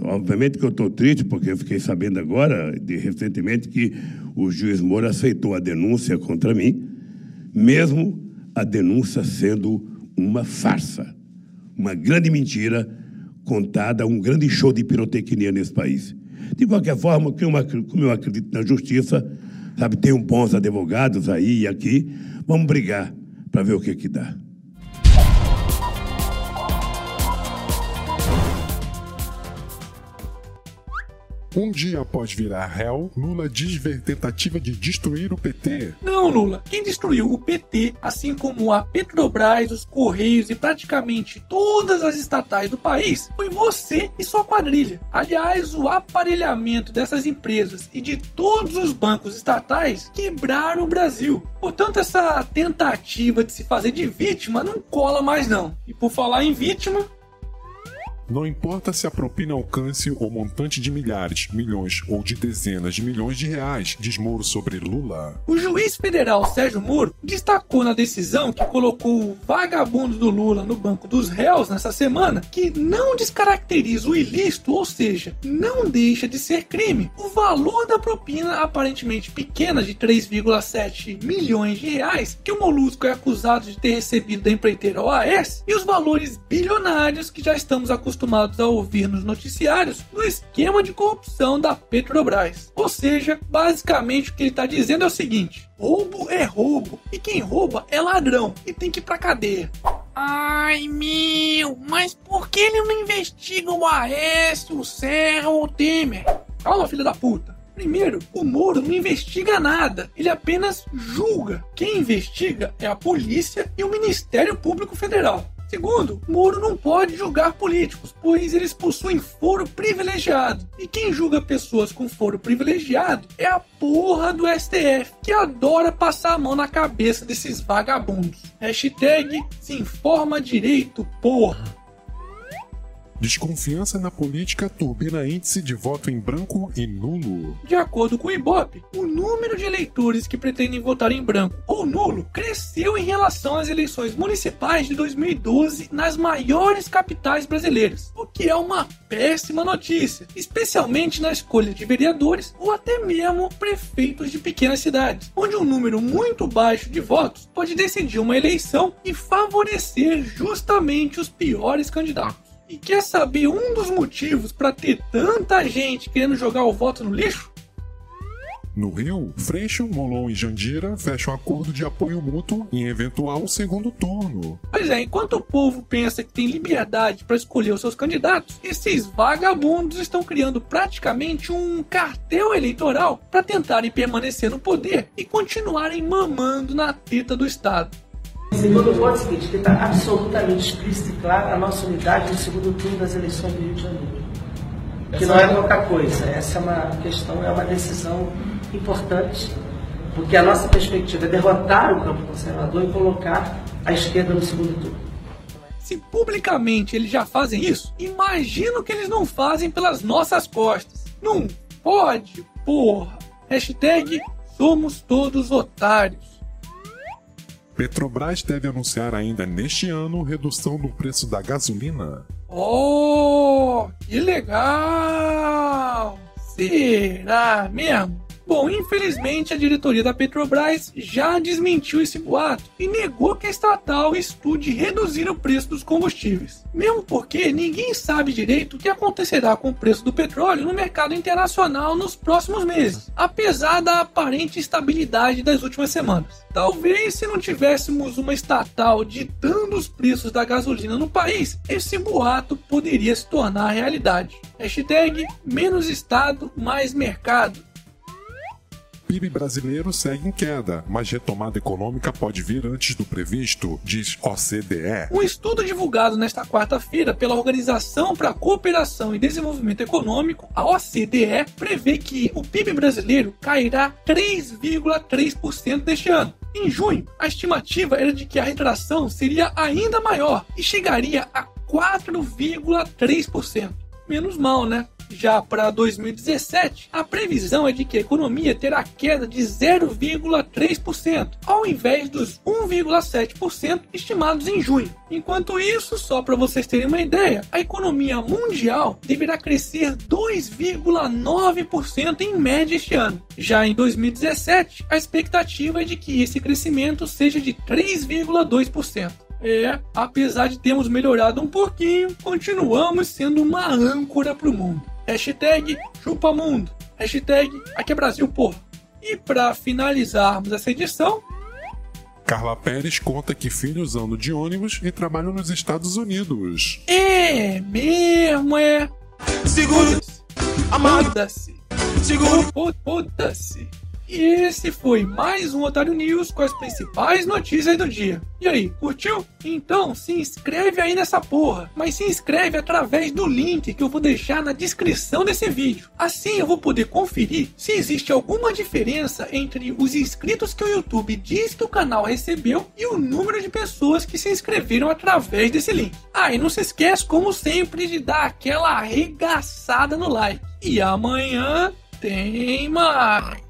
Obviamente que eu estou triste, porque eu fiquei sabendo agora, de, recentemente, que o juiz Moura aceitou a denúncia contra mim, mesmo a denúncia sendo uma farsa, uma grande mentira contada, um grande show de pirotecnia nesse país. De qualquer forma, como eu acredito na justiça, sabe, tem bons advogados aí e aqui, vamos brigar para ver o que que dá. Um dia após virar réu, Lula diz ver tentativa de destruir o PT. Não, Lula. Quem destruiu o PT, assim como a Petrobras, os Correios e praticamente todas as estatais do país, foi você e sua quadrilha. Aliás, o aparelhamento dessas empresas e de todos os bancos estatais quebraram o Brasil. Portanto, essa tentativa de se fazer de vítima não cola mais não. E por falar em vítima, não importa se a propina alcance o montante de milhares, milhões ou de dezenas de milhões de reais, diz Moro sobre Lula. O juiz federal Sérgio Moro destacou na decisão que colocou o vagabundo do Lula no banco dos réus nessa semana que não descaracteriza o ilícito, ou seja, não deixa de ser crime. O valor da propina aparentemente pequena de 3,7 milhões de reais que o Molusco é acusado de ter recebido da empreiteira OAS e os valores bilionários que já estamos acostumados acostumados a ouvir nos noticiários do esquema de corrupção da Petrobras. Ou seja, basicamente o que ele está dizendo é o seguinte: roubo é roubo, e quem rouba é ladrão e tem que ir pra cadeia. Ai meu, mas por que ele não investiga o Aécio, o Serra ou o Temer? Calma, filha da puta. Primeiro, o Moro não investiga nada, ele apenas julga. Quem investiga é a polícia e o Ministério Público Federal. Segundo, Moro não pode julgar políticos, pois eles possuem foro privilegiado. E quem julga pessoas com foro privilegiado é a porra do STF, que adora passar a mão na cabeça desses vagabundos. Hashtag se informa direito, porra. Desconfiança na política turbina índice de voto em branco e nulo. De acordo com o Ibope, o número de eleitores que pretendem votar em branco ou nulo cresceu em relação às eleições municipais de 2012 nas maiores capitais brasileiras, o que é uma péssima notícia, especialmente na escolha de vereadores ou até mesmo prefeitos de pequenas cidades, onde um número muito baixo de votos pode decidir uma eleição e favorecer justamente os piores candidatos. E quer saber um dos motivos para ter tanta gente querendo jogar o voto no lixo? No Rio, Freixo, Molon e Jandira fecham acordo de apoio mútuo em eventual segundo turno. Pois é, enquanto o povo pensa que tem liberdade para escolher os seus candidatos, esses vagabundos estão criando praticamente um cartel eleitoral para tentarem permanecer no poder e continuarem mamando na teta do Estado. Segundo ponto é o seguinte, que está absolutamente explícito e claro a nossa unidade no segundo turno das eleições do Rio de Janeiro. Que não é qualquer coisa, essa é uma questão, é uma decisão importante, porque a nossa perspectiva é derrotar o campo conservador e colocar a esquerda no segundo turno. Se publicamente eles já fazem isso, imagina o que eles não fazem pelas nossas costas. Não pode, porra. Hashtag somos todos otários. Petrobras deve anunciar ainda neste ano redução no preço da gasolina. Oh, que legal! Será mesmo? Bom, infelizmente a diretoria da Petrobras já desmentiu esse boato e negou que a estatal estude reduzir o preço dos combustíveis. Mesmo porque ninguém sabe direito o que acontecerá com o preço do petróleo no mercado internacional nos próximos meses, apesar da aparente estabilidade das últimas semanas. Talvez se não tivéssemos uma estatal ditando os preços da gasolina no país, esse boato poderia se tornar realidade. Hashtag menos Estado, mais mercado. PIB brasileiro segue em queda, mas retomada econômica pode vir antes do previsto, diz OCDE. Um estudo divulgado nesta quarta-feira pela Organização para a Cooperação e Desenvolvimento Econômico, a OCDE, prevê que o PIB brasileiro cairá 3,3% deste ano. Em junho, a estimativa era de que a retração seria ainda maior e chegaria a 4,3%. Menos mal, né? Já para 2017, a previsão é de que a economia terá queda de 0,3%, ao invés dos 1,7% estimados em junho. Enquanto isso, só para vocês terem uma ideia, a economia mundial deverá crescer 2,9% em média este ano. Já em 2017, a expectativa é de que esse crescimento seja de 3,2%. É, apesar de termos melhorado um pouquinho, continuamos sendo uma âncora para o mundo. Hashtag chupamundo. Hashtag aqui é Brasil, porra. E para finalizarmos essa edição, Carla Pérez conta que filhos andam de ônibus e trabalham nos Estados Unidos. É mesmo, é. Seguro. Foda-se. Seguro. Foda-se. E esse foi mais um Otário News com as principais notícias do dia. E aí, curtiu? Então se inscreve aí nessa porra, mas se inscreve através do link que eu vou deixar na descrição desse vídeo. Assim eu vou poder conferir se existe alguma diferença entre os inscritos que o YouTube diz que o canal recebeu e o número de pessoas que se inscreveram através desse link. Ah, e não se esquece, como sempre, de dar aquela arregaçada no like. E amanhã tem mais.